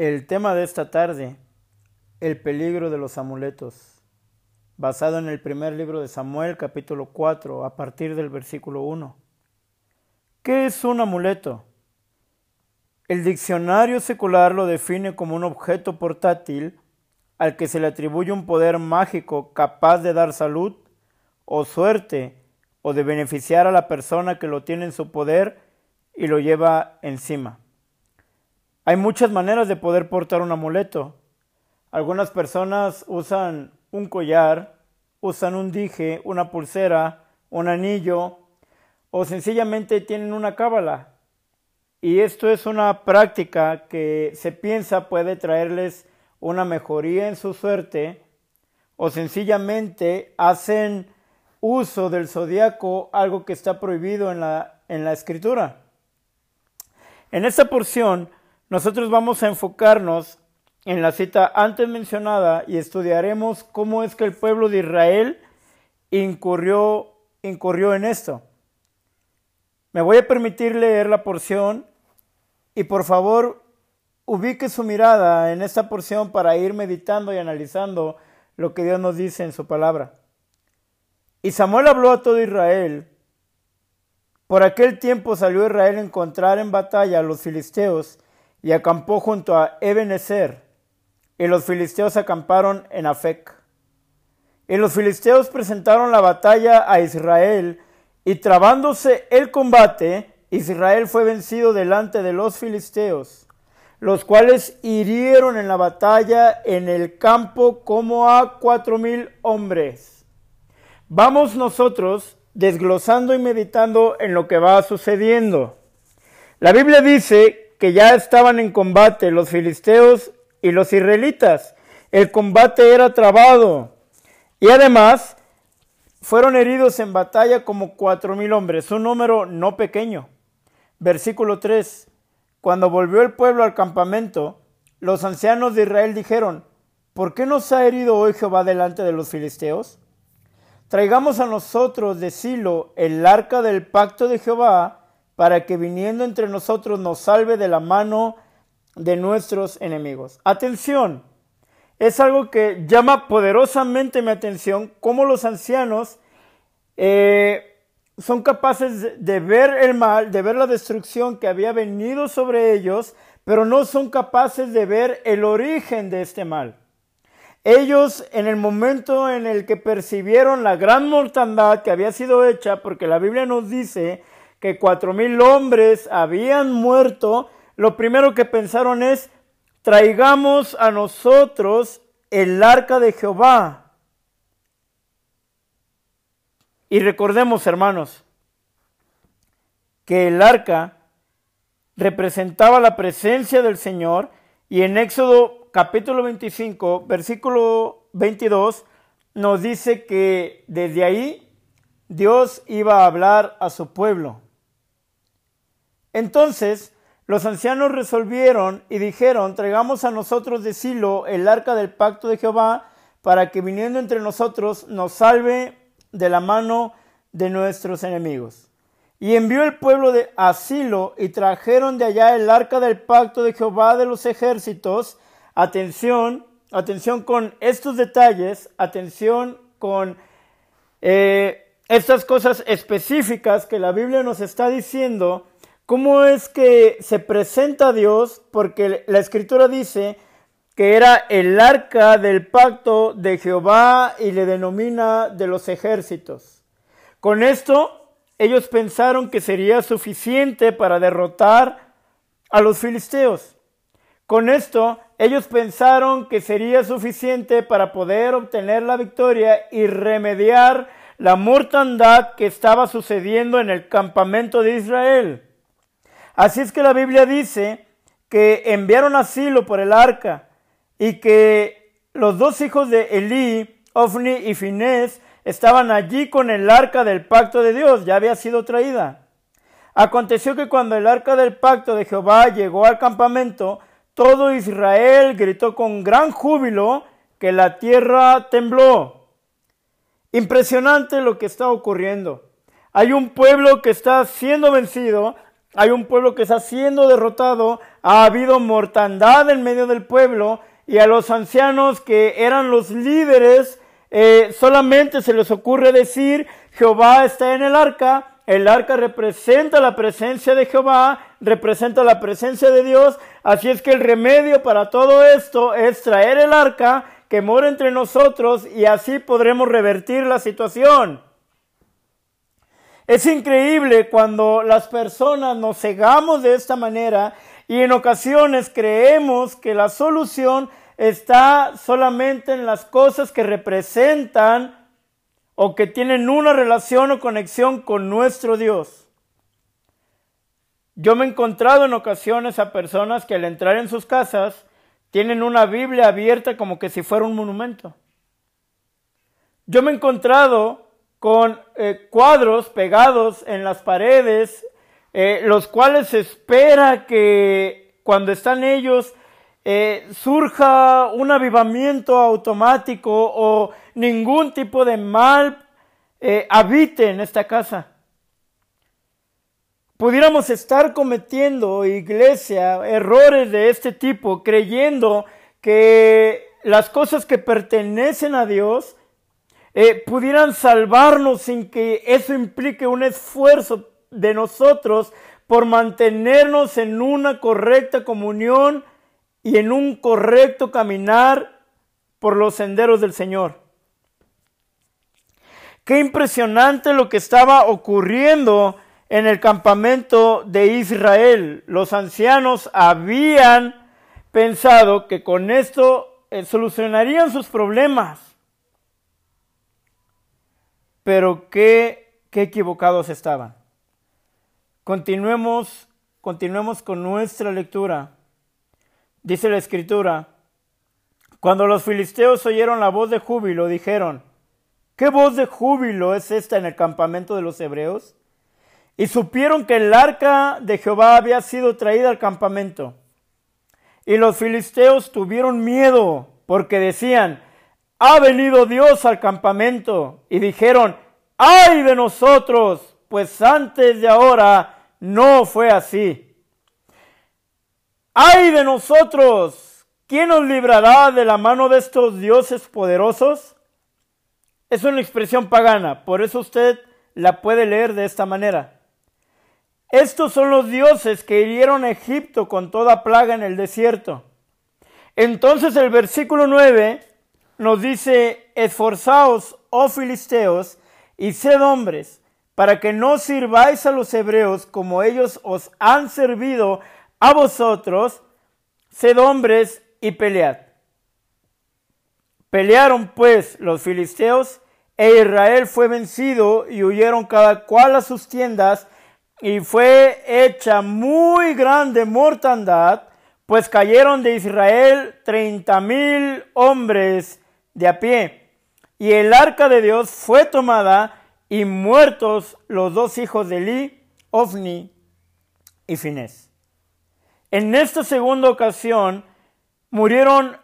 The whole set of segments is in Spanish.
El tema de esta tarde, el peligro de los amuletos, basado en el primer libro de Samuel capítulo 4 a partir del versículo 1. ¿Qué es un amuleto? El diccionario secular lo define como un objeto portátil al que se le atribuye un poder mágico capaz de dar salud o suerte o de beneficiar a la persona que lo tiene en su poder y lo lleva encima. Hay muchas maneras de poder portar un amuleto. Algunas personas usan un collar, usan un dije, una pulsera, un anillo o sencillamente tienen una cábala. Y esto es una práctica que se piensa puede traerles una mejoría en su suerte o sencillamente hacen uso del zodiaco, algo que está prohibido en la, en la escritura. En esta porción nosotros vamos a enfocarnos en la cita antes mencionada y estudiaremos cómo es que el pueblo de Israel incurrió, incurrió en esto. Me voy a permitir leer la porción y por favor ubique su mirada en esta porción para ir meditando y analizando lo que Dios nos dice en su palabra. Y Samuel habló a todo Israel. Por aquel tiempo salió Israel a encontrar en batalla a los filisteos y acampó junto a Ebenezer, y los filisteos acamparon en Afec. Y los filisteos presentaron la batalla a Israel, y trabándose el combate, Israel fue vencido delante de los filisteos, los cuales hirieron en la batalla en el campo como a cuatro mil hombres. Vamos nosotros desglosando y meditando en lo que va sucediendo. La Biblia dice que ya estaban en combate los filisteos y los israelitas. El combate era trabado. Y además fueron heridos en batalla como cuatro mil hombres, un número no pequeño. Versículo 3. Cuando volvió el pueblo al campamento, los ancianos de Israel dijeron, ¿por qué nos ha herido hoy Jehová delante de los filisteos? Traigamos a nosotros de Silo el arca del pacto de Jehová, para que viniendo entre nosotros nos salve de la mano de nuestros enemigos. Atención, es algo que llama poderosamente mi atención, cómo los ancianos eh, son capaces de ver el mal, de ver la destrucción que había venido sobre ellos, pero no son capaces de ver el origen de este mal. Ellos en el momento en el que percibieron la gran mortandad que había sido hecha, porque la Biblia nos dice que cuatro mil hombres habían muerto, lo primero que pensaron es, traigamos a nosotros el arca de Jehová. Y recordemos, hermanos, que el arca representaba la presencia del Señor y en Éxodo capítulo 25, versículo 22, nos dice que desde ahí Dios iba a hablar a su pueblo. Entonces los ancianos resolvieron y dijeron, traigamos a nosotros de Silo el arca del pacto de Jehová, para que viniendo entre nosotros nos salve de la mano de nuestros enemigos. Y envió el pueblo de Asilo y trajeron de allá el arca del pacto de Jehová de los ejércitos. Atención, atención con estos detalles, atención con eh, estas cosas específicas que la Biblia nos está diciendo ¿Cómo es que se presenta a Dios? Porque la escritura dice que era el arca del pacto de Jehová y le denomina de los ejércitos. Con esto, ellos pensaron que sería suficiente para derrotar a los filisteos. Con esto, ellos pensaron que sería suficiente para poder obtener la victoria y remediar la mortandad que estaba sucediendo en el campamento de Israel. Así es que la Biblia dice que enviaron asilo por el arca y que los dos hijos de Elí, Ofni y Finés, estaban allí con el arca del pacto de Dios, ya había sido traída. Aconteció que cuando el arca del pacto de Jehová llegó al campamento, todo Israel gritó con gran júbilo que la tierra tembló. Impresionante lo que está ocurriendo. Hay un pueblo que está siendo vencido, hay un pueblo que está siendo derrotado, ha habido mortandad en medio del pueblo y a los ancianos que eran los líderes eh, solamente se les ocurre decir Jehová está en el arca, el arca representa la presencia de Jehová, representa la presencia de Dios, así es que el remedio para todo esto es traer el arca que mora entre nosotros y así podremos revertir la situación. Es increíble cuando las personas nos cegamos de esta manera y en ocasiones creemos que la solución está solamente en las cosas que representan o que tienen una relación o conexión con nuestro Dios. Yo me he encontrado en ocasiones a personas que al entrar en sus casas tienen una Biblia abierta como que si fuera un monumento. Yo me he encontrado con eh, cuadros pegados en las paredes, eh, los cuales se espera que cuando están ellos eh, surja un avivamiento automático o ningún tipo de mal habite en esta casa. Pudiéramos estar cometiendo, iglesia, errores de este tipo, creyendo que las cosas que pertenecen a Dios eh, pudieran salvarnos sin que eso implique un esfuerzo de nosotros por mantenernos en una correcta comunión y en un correcto caminar por los senderos del Señor. Qué impresionante lo que estaba ocurriendo en el campamento de Israel. Los ancianos habían pensado que con esto eh, solucionarían sus problemas. Pero qué, qué equivocados estaban. Continuemos, continuemos con nuestra lectura. Dice la escritura, cuando los filisteos oyeron la voz de júbilo, dijeron, ¿qué voz de júbilo es esta en el campamento de los hebreos? Y supieron que el arca de Jehová había sido traída al campamento. Y los filisteos tuvieron miedo porque decían, ha venido Dios al campamento. Y dijeron, ay de nosotros, pues antes de ahora no fue así. Ay de nosotros, ¿quién nos librará de la mano de estos dioses poderosos? Es una expresión pagana, por eso usted la puede leer de esta manera. Estos son los dioses que hirieron a Egipto con toda plaga en el desierto. Entonces el versículo 9 nos dice, esforzaos, oh filisteos, y sed hombres, para que no sirváis a los hebreos como ellos os han servido a vosotros, sed hombres y pelead. Pelearon pues los filisteos, e Israel fue vencido, y huyeron cada cual a sus tiendas, y fue hecha muy grande mortandad, pues cayeron de Israel treinta mil hombres de a pie. Y el arca de Dios fue tomada y muertos los dos hijos de Eli, Ofni y Finés. En esta segunda ocasión murieron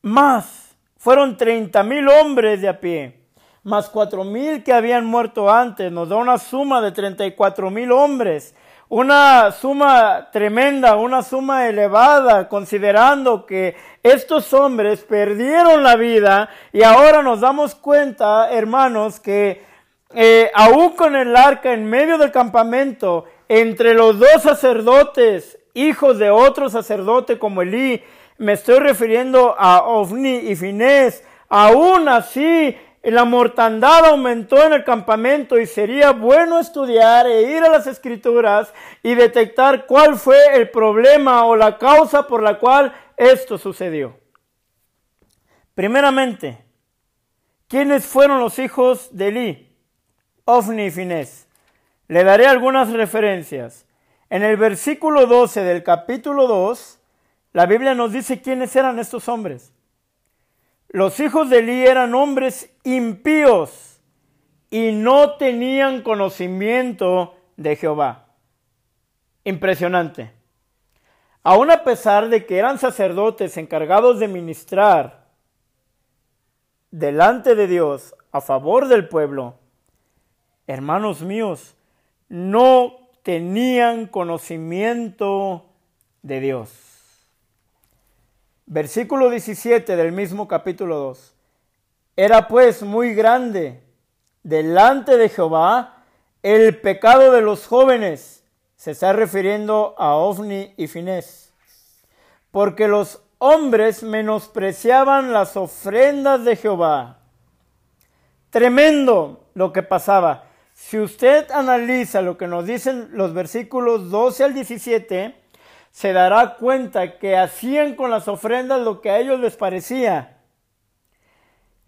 más, fueron treinta mil hombres de a pie, más cuatro mil que habían muerto antes, nos da una suma de treinta y cuatro mil hombres una suma tremenda, una suma elevada, considerando que estos hombres perdieron la vida y ahora nos damos cuenta, hermanos, que eh, aún con el arca en medio del campamento, entre los dos sacerdotes, hijos de otro sacerdote como Elí, me estoy refiriendo a Ofni y Finés, aún así la mortandad aumentó en el campamento y sería bueno estudiar e ir a las escrituras y detectar cuál fue el problema o la causa por la cual esto sucedió. Primeramente, ¿quiénes fueron los hijos de Eli? Ofni y. Le daré algunas referencias. En el versículo 12 del capítulo 2, la Biblia nos dice quiénes eran estos hombres. Los hijos de Eli eran hombres impíos y no tenían conocimiento de Jehová. Impresionante. Aun a pesar de que eran sacerdotes encargados de ministrar delante de Dios a favor del pueblo, hermanos míos, no tenían conocimiento de Dios. Versículo 17 del mismo capítulo 2. Era pues muy grande delante de Jehová el pecado de los jóvenes. Se está refiriendo a Ofni y Finés. Porque los hombres menospreciaban las ofrendas de Jehová. Tremendo lo que pasaba. Si usted analiza lo que nos dicen los versículos 12 al 17, se dará cuenta que hacían con las ofrendas lo que a ellos les parecía.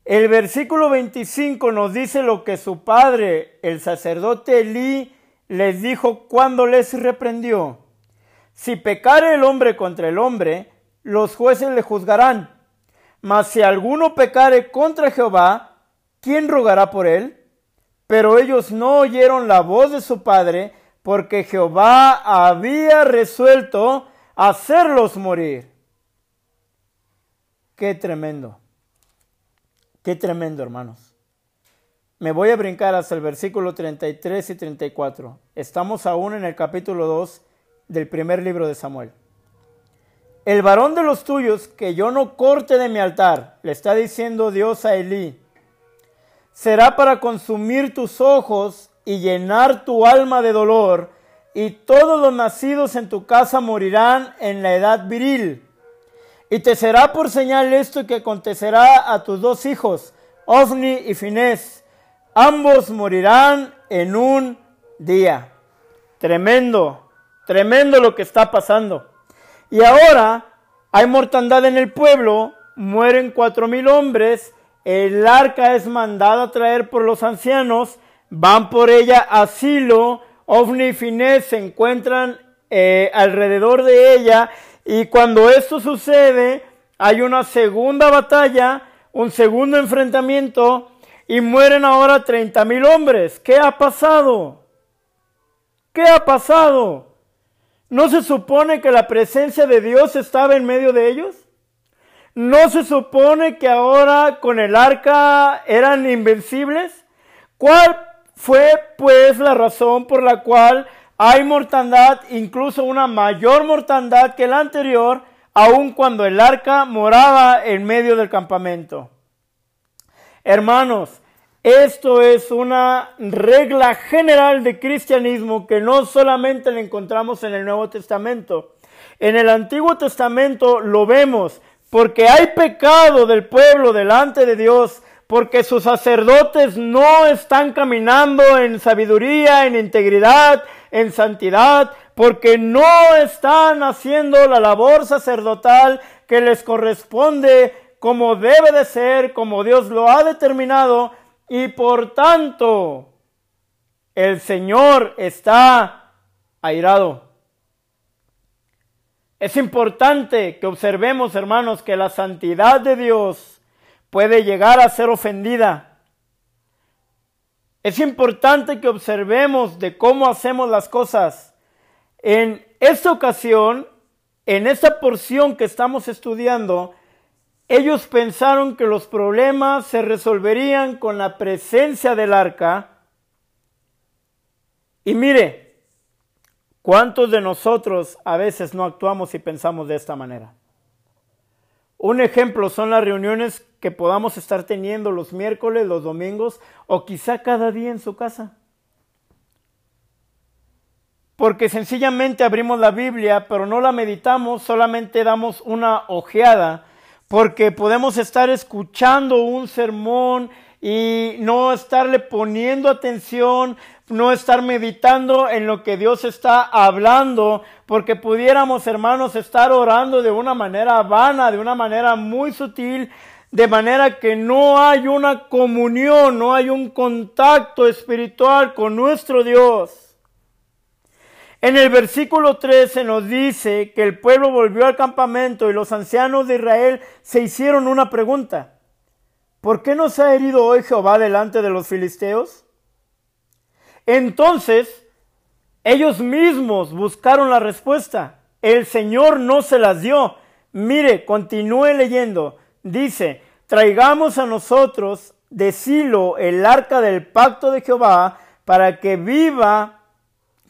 El versículo 25 nos dice lo que su padre, el sacerdote Elí, les dijo cuando les reprendió. Si pecare el hombre contra el hombre, los jueces le juzgarán. Mas si alguno pecare contra Jehová, ¿quién rogará por él? Pero ellos no oyeron la voz de su padre, porque Jehová había resuelto hacerlos morir. Qué tremendo. Qué tremendo, hermanos. Me voy a brincar hasta el versículo 33 y 34. Estamos aún en el capítulo 2 del primer libro de Samuel. El varón de los tuyos que yo no corte de mi altar, le está diciendo Dios a Elí, será para consumir tus ojos y llenar tu alma de dolor, y todos los nacidos en tu casa morirán en la edad viril. Y te será por señal esto que acontecerá a tus dos hijos, Ofni y Finés. Ambos morirán en un día. Tremendo, tremendo lo que está pasando. Y ahora hay mortandad en el pueblo, mueren cuatro mil hombres, el arca es mandada a traer por los ancianos, van por ella a Silo, y Finés se encuentran eh, alrededor de ella y cuando esto sucede hay una segunda batalla, un segundo enfrentamiento y mueren ahora treinta mil hombres. ¿Qué ha pasado? ¿Qué ha pasado? ¿No se supone que la presencia de Dios estaba en medio de ellos? ¿No se supone que ahora con el arca eran invencibles? ¿Cuál fue pues la razón por la cual hay mortandad, incluso una mayor mortandad que la anterior, aun cuando el arca moraba en medio del campamento? Hermanos, esto es una regla general de cristianismo que no solamente la encontramos en el Nuevo Testamento. En el Antiguo Testamento lo vemos porque hay pecado del pueblo delante de Dios, porque sus sacerdotes no están caminando en sabiduría, en integridad, en santidad, porque no están haciendo la labor sacerdotal que les corresponde como debe de ser, como Dios lo ha determinado, y por tanto el Señor está airado. Es importante que observemos, hermanos, que la santidad de Dios puede llegar a ser ofendida. Es importante que observemos de cómo hacemos las cosas. En esta ocasión, en esta porción que estamos estudiando, ellos pensaron que los problemas se resolverían con la presencia del arca. Y mire, ¿cuántos de nosotros a veces no actuamos y pensamos de esta manera? Un ejemplo son las reuniones que podamos estar teniendo los miércoles, los domingos o quizá cada día en su casa. Porque sencillamente abrimos la Biblia, pero no la meditamos, solamente damos una ojeada porque podemos estar escuchando un sermón y no estarle poniendo atención, no estar meditando en lo que Dios está hablando, porque pudiéramos, hermanos, estar orando de una manera vana, de una manera muy sutil, de manera que no hay una comunión, no hay un contacto espiritual con nuestro Dios. En el versículo 13 nos dice que el pueblo volvió al campamento y los ancianos de Israel se hicieron una pregunta. ¿Por qué no se ha herido hoy Jehová delante de los filisteos? Entonces, ellos mismos buscaron la respuesta. El Señor no se las dio. Mire, continúe leyendo. Dice, traigamos a nosotros de Silo el arca del pacto de Jehová para que viva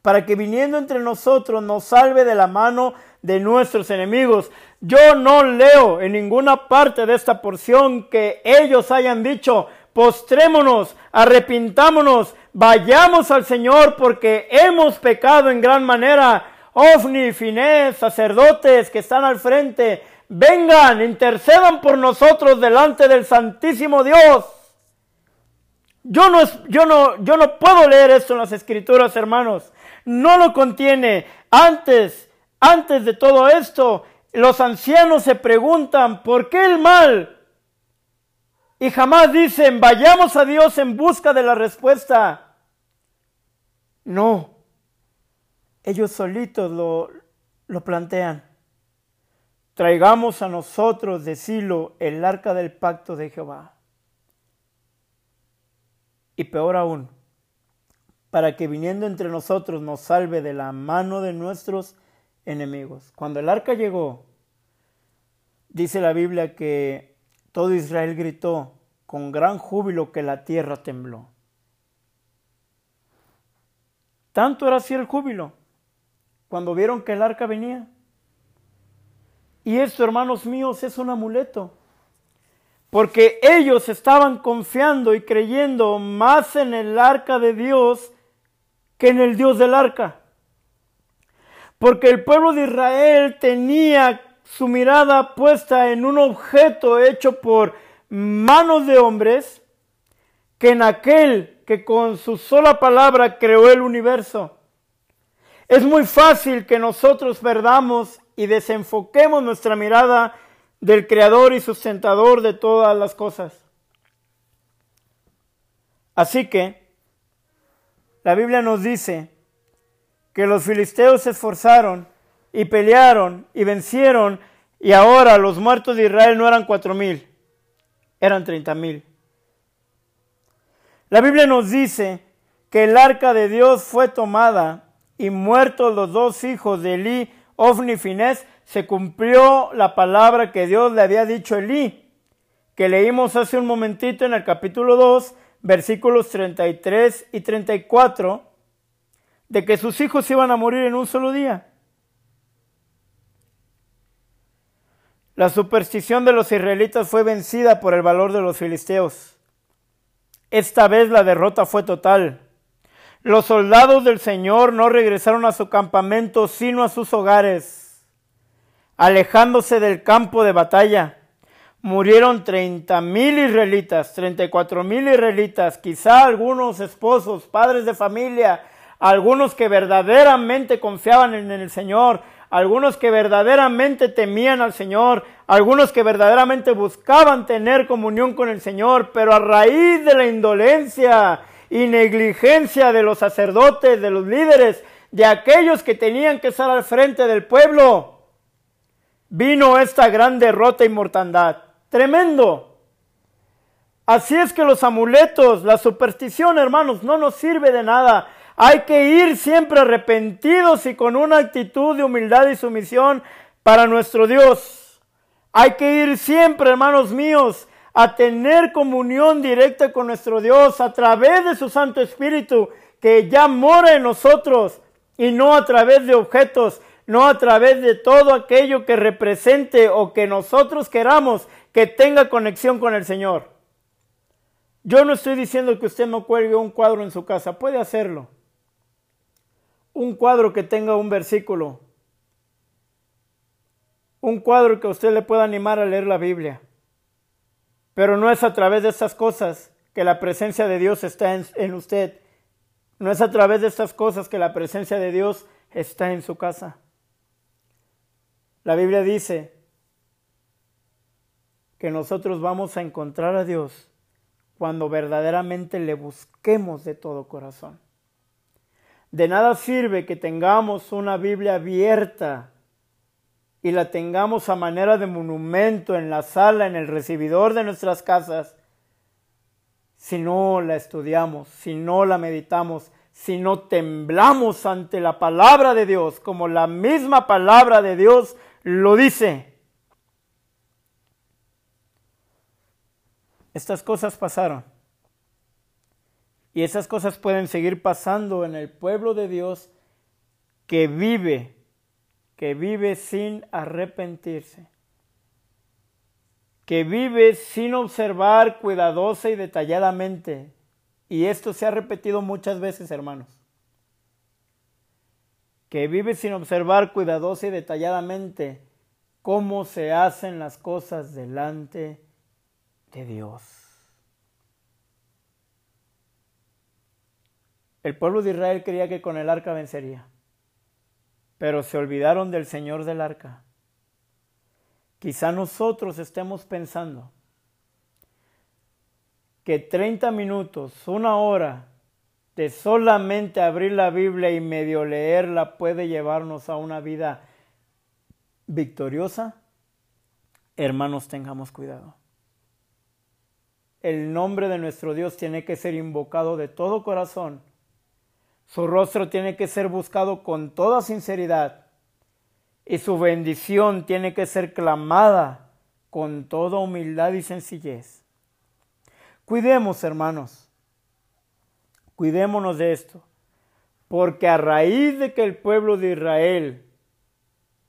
para que viniendo entre nosotros nos salve de la mano de nuestros enemigos. Yo no leo en ninguna parte de esta porción que ellos hayan dicho, postrémonos, arrepintámonos, vayamos al Señor porque hemos pecado en gran manera. Ofni, Finés, sacerdotes que están al frente, vengan, intercedan por nosotros delante del Santísimo Dios. Yo no, yo no, yo no puedo leer esto en las escrituras, hermanos. No lo contiene. Antes, antes de todo esto, los ancianos se preguntan, ¿por qué el mal? Y jamás dicen, vayamos a Dios en busca de la respuesta. No, ellos solitos lo, lo plantean. Traigamos a nosotros de Silo el arca del pacto de Jehová. Y peor aún, para que viniendo entre nosotros nos salve de la mano de nuestros enemigos. Cuando el arca llegó, dice la Biblia que todo Israel gritó con gran júbilo que la tierra tembló. Tanto era así el júbilo cuando vieron que el arca venía. Y esto, hermanos míos, es un amuleto. Porque ellos estaban confiando y creyendo más en el arca de Dios que en el Dios del arca. Porque el pueblo de Israel tenía su mirada puesta en un objeto hecho por manos de hombres, que en aquel que con su sola palabra creó el universo. Es muy fácil que nosotros perdamos y desenfoquemos nuestra mirada del Creador y sustentador de todas las cosas. Así que la Biblia nos dice que los filisteos se esforzaron y pelearon y vencieron y ahora los muertos de Israel no eran cuatro mil, eran treinta mil. La Biblia nos dice que el arca de Dios fue tomada y muertos los dos hijos de Elí, Ofni y se cumplió la palabra que Dios le había dicho a Elí, que leímos hace un momentito en el capítulo 2, versículos 33 y 34, de que sus hijos iban a morir en un solo día. La superstición de los israelitas fue vencida por el valor de los filisteos. Esta vez la derrota fue total. Los soldados del Señor no regresaron a su campamento, sino a sus hogares, alejándose del campo de batalla. Murieron treinta mil israelitas, treinta y cuatro mil israelitas, quizá algunos esposos, padres de familia, algunos que verdaderamente confiaban en el Señor, algunos que verdaderamente temían al Señor, algunos que verdaderamente buscaban tener comunión con el Señor, pero a raíz de la indolencia y negligencia de los sacerdotes, de los líderes, de aquellos que tenían que estar al frente del pueblo, vino esta gran derrota y mortandad. Tremendo. Así es que los amuletos, la superstición, hermanos, no nos sirve de nada. Hay que ir siempre arrepentidos y con una actitud de humildad y sumisión para nuestro Dios. Hay que ir siempre, hermanos míos, a tener comunión directa con nuestro Dios a través de su Santo Espíritu que ya mora en nosotros y no a través de objetos, no a través de todo aquello que represente o que nosotros queramos que tenga conexión con el Señor. Yo no estoy diciendo que usted no cuelgue un cuadro en su casa, puede hacerlo. Un cuadro que tenga un versículo. Un cuadro que a usted le pueda animar a leer la Biblia. Pero no es a través de estas cosas que la presencia de Dios está en, usted. No es a través de estas cosas que la presencia de Dios está en su casa. La Biblia dice que nosotros vamos a encontrar a Dios cuando verdaderamente le busquemos de todo corazón. De nada sirve que tengamos una Biblia abierta y la tengamos a manera de monumento en la sala, en el recibidor de nuestras casas, si no la estudiamos, si no la meditamos, si no temblamos ante la palabra de Dios, como la misma palabra de Dios lo dice. Estas cosas pasaron. Y esas cosas pueden seguir pasando en el pueblo de Dios que vive, que vive sin arrepentirse, que vive sin observar cuidadosa y detalladamente. Y esto se ha repetido muchas veces, hermanos. Que vive sin observar cuidadosa y detalladamente cómo se hacen las cosas delante de Dios. El pueblo de Israel creía que con el arca vencería, pero se olvidaron del Señor del arca. Quizá nosotros estemos pensando que 30 minutos, una hora de solamente abrir la Biblia y medio leerla puede llevarnos a una vida victoriosa. Hermanos, tengamos cuidado. El nombre de nuestro Dios tiene que ser invocado de todo corazón su rostro tiene que ser buscado con toda sinceridad y su bendición tiene que ser clamada con toda humildad y sencillez. Cuidemos, hermanos, cuidémonos de esto, porque a raíz de que el pueblo de Israel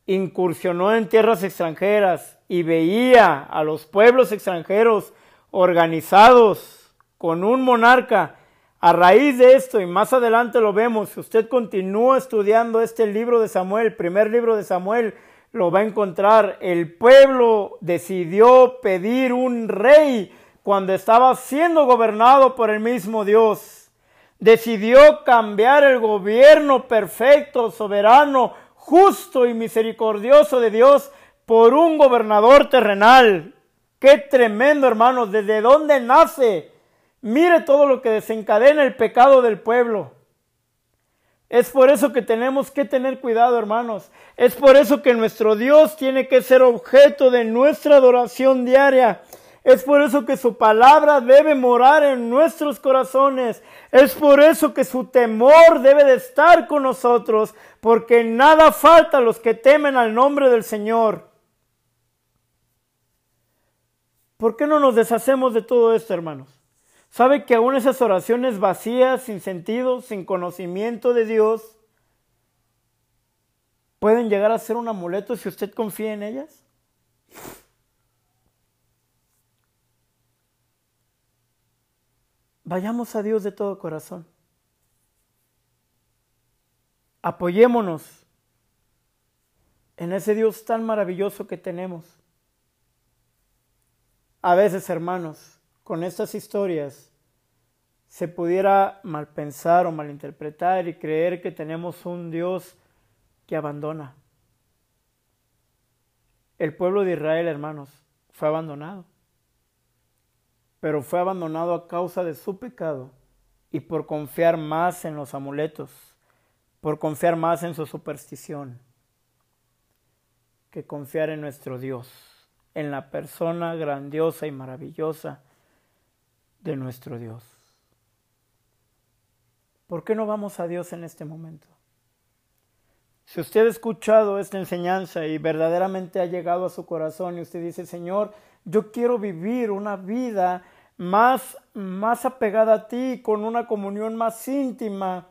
incursionó en tierras extranjeras y veía a los pueblos extranjeros organizados con un monarca a raíz de esto, y más adelante lo vemos, si usted continúa estudiando este libro de Samuel, el primer libro de Samuel, lo va a encontrar. El pueblo decidió pedir un rey cuando estaba siendo gobernado por el mismo Dios. Decidió cambiar el gobierno perfecto, soberano, justo y misericordioso de Dios por un gobernador terrenal. Qué tremendo, hermanos, desde dónde nace Mire todo lo que desencadena el pecado del pueblo. Es por eso que tenemos que tener cuidado, hermanos. Es por eso que nuestro Dios tiene que ser objeto de nuestra adoración diaria. Es por eso que su palabra debe morar en nuestros corazones. Es por eso que su temor debe de estar con nosotros, porque nada falta a los que temen al nombre del Señor. ¿Por qué no nos deshacemos de todo esto, hermanos? ¿Sabe que aún esas oraciones vacías, sin sentido, sin conocimiento de Dios, pueden llegar a ser un amuleto si usted confía en ellas? Vayamos a Dios de todo corazón. Apoyémonos en ese Dios tan maravilloso que tenemos. A veces, hermanos, con estas historias se pudiera malpensar o malinterpretar y creer que tenemos un Dios que abandona. El pueblo de Israel, hermanos, fue abandonado. Pero fue abandonado a causa de su pecado y por confiar más en los amuletos, por confiar más en su superstición, que confiar en nuestro Dios, en la persona grandiosa y maravillosa de nuestro Dios. ¿Por qué no vamos a Dios en este momento? Si usted ha escuchado esta enseñanza y verdaderamente ha llegado a su corazón y usted dice, Señor, yo quiero vivir una vida más, más apegada a ti, con una comunión más íntima.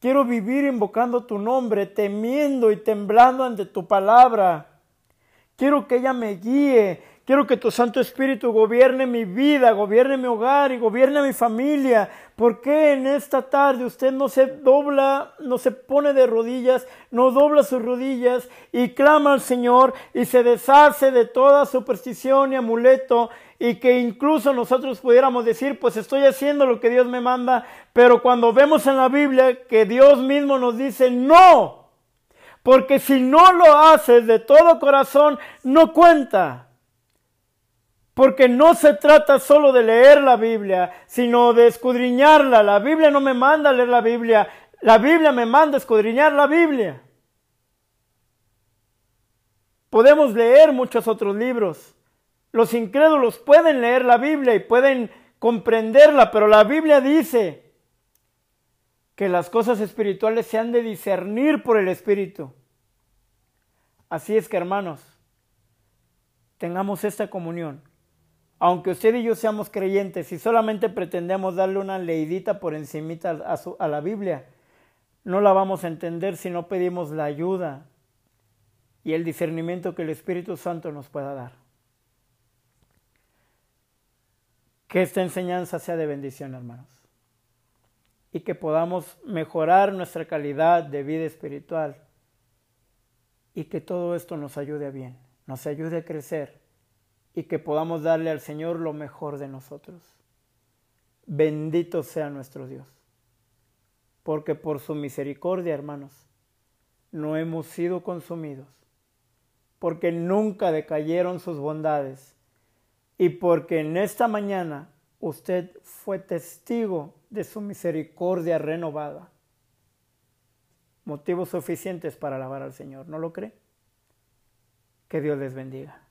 Quiero vivir invocando tu nombre, temiendo y temblando ante tu palabra. Quiero que ella me guíe, Quiero que tu Santo Espíritu gobierne mi vida, gobierne mi hogar y gobierne mi familia. ¿Por qué en esta tarde usted no se dobla, no se pone de rodillas, no dobla sus rodillas y clama al Señor y se deshace de toda superstición y amuleto y que incluso nosotros pudiéramos decir, pues estoy haciendo lo que Dios me manda, pero cuando vemos en la Biblia que Dios mismo nos dice, no, porque si no lo haces de todo corazón, no cuenta. Porque no se trata solo de leer la Biblia, sino de escudriñarla. La Biblia no me manda a leer la Biblia, la Biblia me manda a escudriñar la Biblia. Podemos leer muchos otros libros. Los incrédulos pueden leer la Biblia y pueden comprenderla, pero la Biblia dice que las cosas espirituales se han de discernir por el Espíritu. Así es que hermanos, tengamos esta comunión aunque usted y yo seamos creyentes y solamente pretendemos darle una leidita por encimita a, a la Biblia, no la vamos a entender si no pedimos la ayuda y el discernimiento que el Espíritu Santo nos pueda dar. Que esta enseñanza sea de bendición, hermanos, y que podamos mejorar nuestra calidad de vida espiritual y que todo esto nos ayude a bien, nos ayude a crecer y que podamos darle al Señor lo mejor de nosotros. Bendito sea nuestro Dios, porque por su misericordia, hermanos, no hemos sido consumidos, porque nunca decayeron sus bondades y porque en esta mañana usted fue testigo de su misericordia renovada. Motivos suficientes para alabar al Señor, ¿no lo cree? Que Dios les bendiga.